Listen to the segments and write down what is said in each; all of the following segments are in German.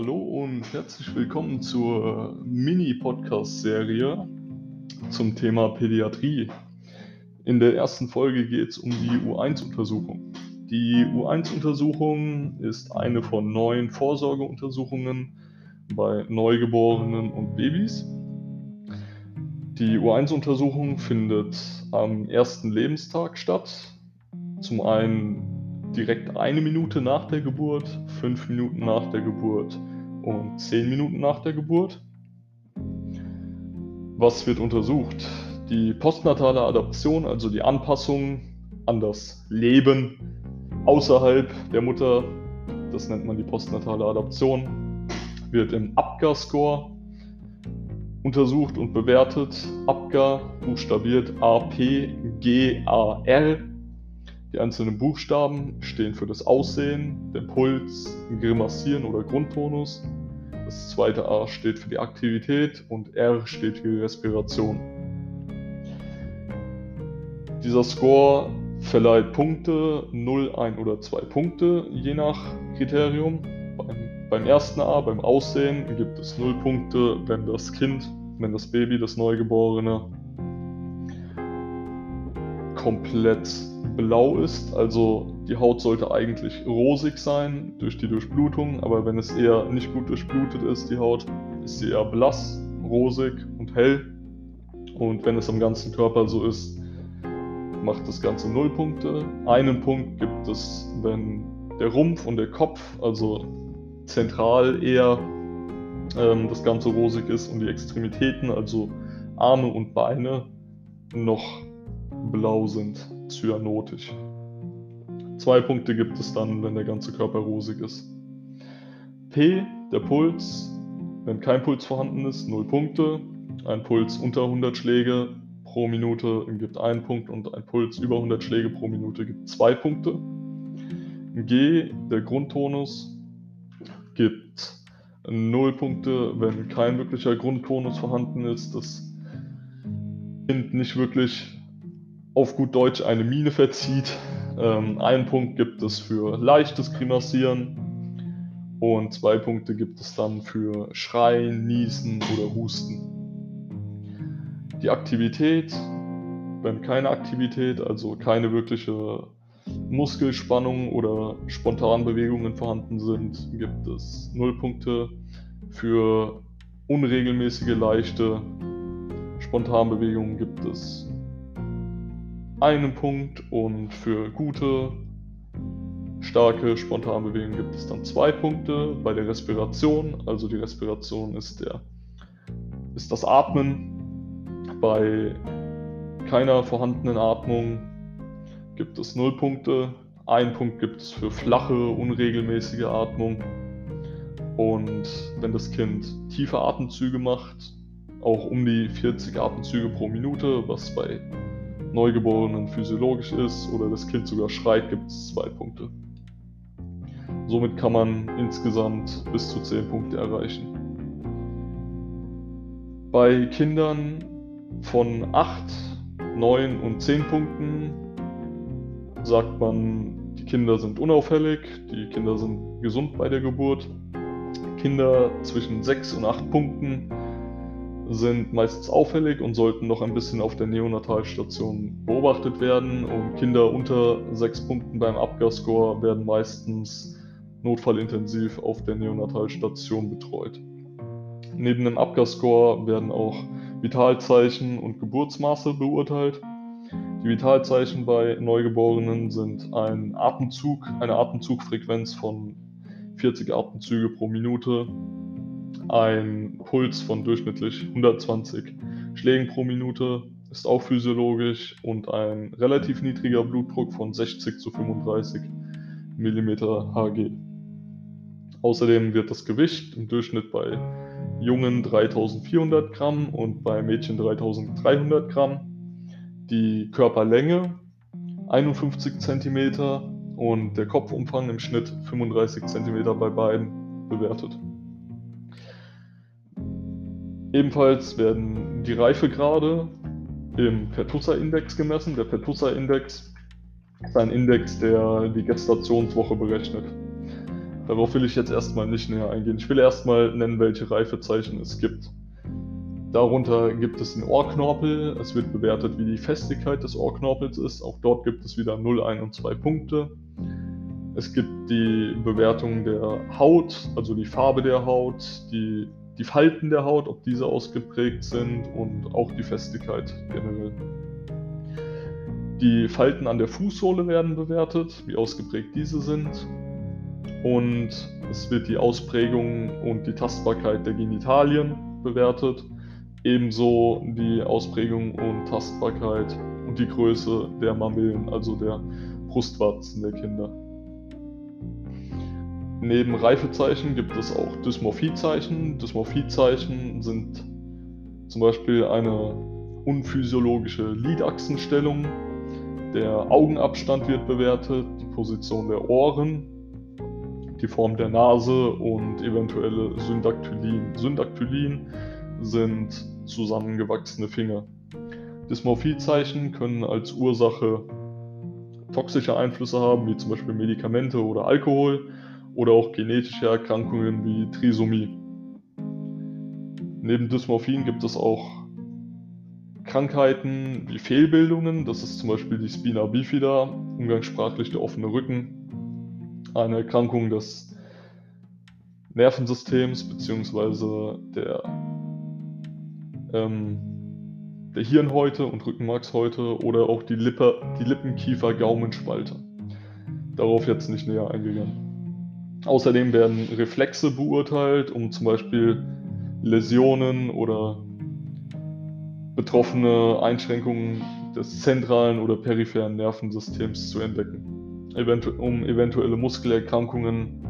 Hallo und herzlich willkommen zur Mini-Podcast-Serie zum Thema Pädiatrie. In der ersten Folge geht es um die U1-Untersuchung. Die U1-Untersuchung ist eine von neun Vorsorgeuntersuchungen bei Neugeborenen und Babys. Die U1-Untersuchung findet am ersten Lebenstag statt. Zum einen direkt eine Minute nach der Geburt, fünf Minuten nach der Geburt und zehn Minuten nach der Geburt. Was wird untersucht? Die postnatale Adaption, also die Anpassung an das Leben außerhalb der Mutter, das nennt man die postnatale Adaption, wird im APGAR-Score untersucht und bewertet. APGAR buchstabiert A-P-G-A-R die einzelnen Buchstaben stehen für das Aussehen, den Puls, Grimassieren oder Grundtonus. Das zweite A steht für die Aktivität und R steht für die Respiration. Dieser Score verleiht Punkte, 0, 1 oder 2 Punkte, je nach Kriterium. Beim, beim ersten A, beim Aussehen, gibt es 0 Punkte, wenn das Kind, wenn das Baby, das Neugeborene komplett blau ist. Also die Haut sollte eigentlich rosig sein durch die Durchblutung, aber wenn es eher nicht gut durchblutet ist, die Haut, ist sie eher blass, rosig und hell. Und wenn es am ganzen Körper so ist, macht das Ganze null Punkte. Einen Punkt gibt es, wenn der Rumpf und der Kopf, also zentral eher ähm, das Ganze rosig ist und die Extremitäten, also Arme und Beine, noch blau sind, cyanotisch. Zwei Punkte gibt es dann, wenn der ganze Körper rosig ist. P, der Puls, wenn kein Puls vorhanden ist, 0 Punkte. Ein Puls unter 100 Schläge pro Minute gibt 1 Punkt und ein Puls über 100 Schläge pro Minute gibt 2 Punkte. G, der Grundtonus, gibt 0 Punkte, wenn kein wirklicher Grundtonus vorhanden ist. Das Kind nicht wirklich auf gut Deutsch eine Mine verzieht. Ähm, einen Punkt gibt es für leichtes Grimassieren und zwei Punkte gibt es dann für Schreien, Niesen oder Husten. Die Aktivität, wenn keine Aktivität, also keine wirkliche Muskelspannung oder Spontanbewegungen vorhanden sind, gibt es 0 Punkte. Für unregelmäßige, leichte Spontanbewegungen gibt es einen Punkt und für gute, starke Spontanbewegungen gibt es dann zwei Punkte. Bei der Respiration, also die Respiration ist, der, ist das Atmen. Bei keiner vorhandenen Atmung gibt es null Punkte. Ein Punkt gibt es für flache, unregelmäßige Atmung. Und wenn das Kind tiefe Atemzüge macht, auch um die 40 Atemzüge pro Minute, was bei Neugeborenen physiologisch ist oder das Kind sogar schreit, gibt es zwei Punkte. Somit kann man insgesamt bis zu 10 Punkte erreichen. Bei Kindern von 8, 9 und 10 Punkten sagt man, die Kinder sind unauffällig, die Kinder sind gesund bei der Geburt. Kinder zwischen 6 und 8 Punkten sind meistens auffällig und sollten noch ein bisschen auf der Neonatalstation beobachtet werden. Und Kinder unter sechs Punkten beim Abgasscore werden meistens notfallintensiv auf der Neonatalstation betreut. Neben dem Abgasscore werden auch Vitalzeichen und Geburtsmaße beurteilt. Die Vitalzeichen bei Neugeborenen sind ein Atemzug, eine Atemzugfrequenz von 40 Atemzüge pro Minute, ein Puls von durchschnittlich 120 Schlägen pro Minute ist auch physiologisch und ein relativ niedriger Blutdruck von 60 zu 35 mm Hg. Außerdem wird das Gewicht im Durchschnitt bei Jungen 3400 Gramm und bei Mädchen 3300 Gramm. Die Körperlänge 51 cm und der Kopfumfang im Schnitt 35 cm bei beiden bewertet. Ebenfalls werden die Reifegrade im Pertussa-Index gemessen. Der Pertussa-Index ist ein Index, der die Gestationswoche berechnet. Darauf will ich jetzt erstmal nicht näher eingehen. Ich will erstmal nennen, welche Reifezeichen es gibt. Darunter gibt es den Ohrknorpel. Es wird bewertet, wie die Festigkeit des Ohrknorpels ist. Auch dort gibt es wieder 0, 1 und 2 Punkte. Es gibt die Bewertung der Haut, also die Farbe der Haut, die, die Falten der Haut, ob diese ausgeprägt sind und auch die Festigkeit generell. Die Falten an der Fußsohle werden bewertet, wie ausgeprägt diese sind. Und es wird die Ausprägung und die Tastbarkeit der Genitalien bewertet. Ebenso die Ausprägung und Tastbarkeit und die Größe der Mamillen, also der Brustwarzen der Kinder. Neben Reifezeichen gibt es auch Dysmorphiezeichen. Dysmorphiezeichen sind zum Beispiel eine unphysiologische Lidachsenstellung. Der Augenabstand wird bewertet, die Position der Ohren, die Form der Nase und eventuelle Syndaktylien. Syndaktylien sind zusammengewachsene Finger. Dysmorphiezeichen können als Ursache toxische Einflüsse haben, wie zum Beispiel Medikamente oder Alkohol oder auch genetische Erkrankungen wie Trisomie. Neben Dysmorphien gibt es auch Krankheiten wie Fehlbildungen, das ist zum Beispiel die Spina bifida, umgangssprachlich der offene Rücken, eine Erkrankung des Nervensystems bzw. Der, ähm, der Hirnhäute und Rückenmarkshäute oder auch die, Lippe, die Lippenkiefer-Gaumenspalte. Darauf jetzt nicht näher eingegangen. Außerdem werden Reflexe beurteilt, um zum Beispiel Läsionen oder betroffene Einschränkungen des zentralen oder peripheren Nervensystems zu entdecken, eventu um eventuelle Muskelerkrankungen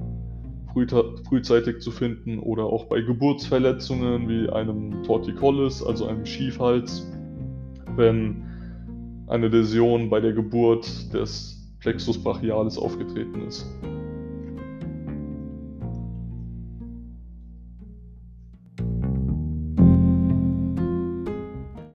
frühzeitig zu finden oder auch bei Geburtsverletzungen wie einem Torticollis, also einem Schiefhals, wenn eine Läsion bei der Geburt des Plexus brachialis aufgetreten ist.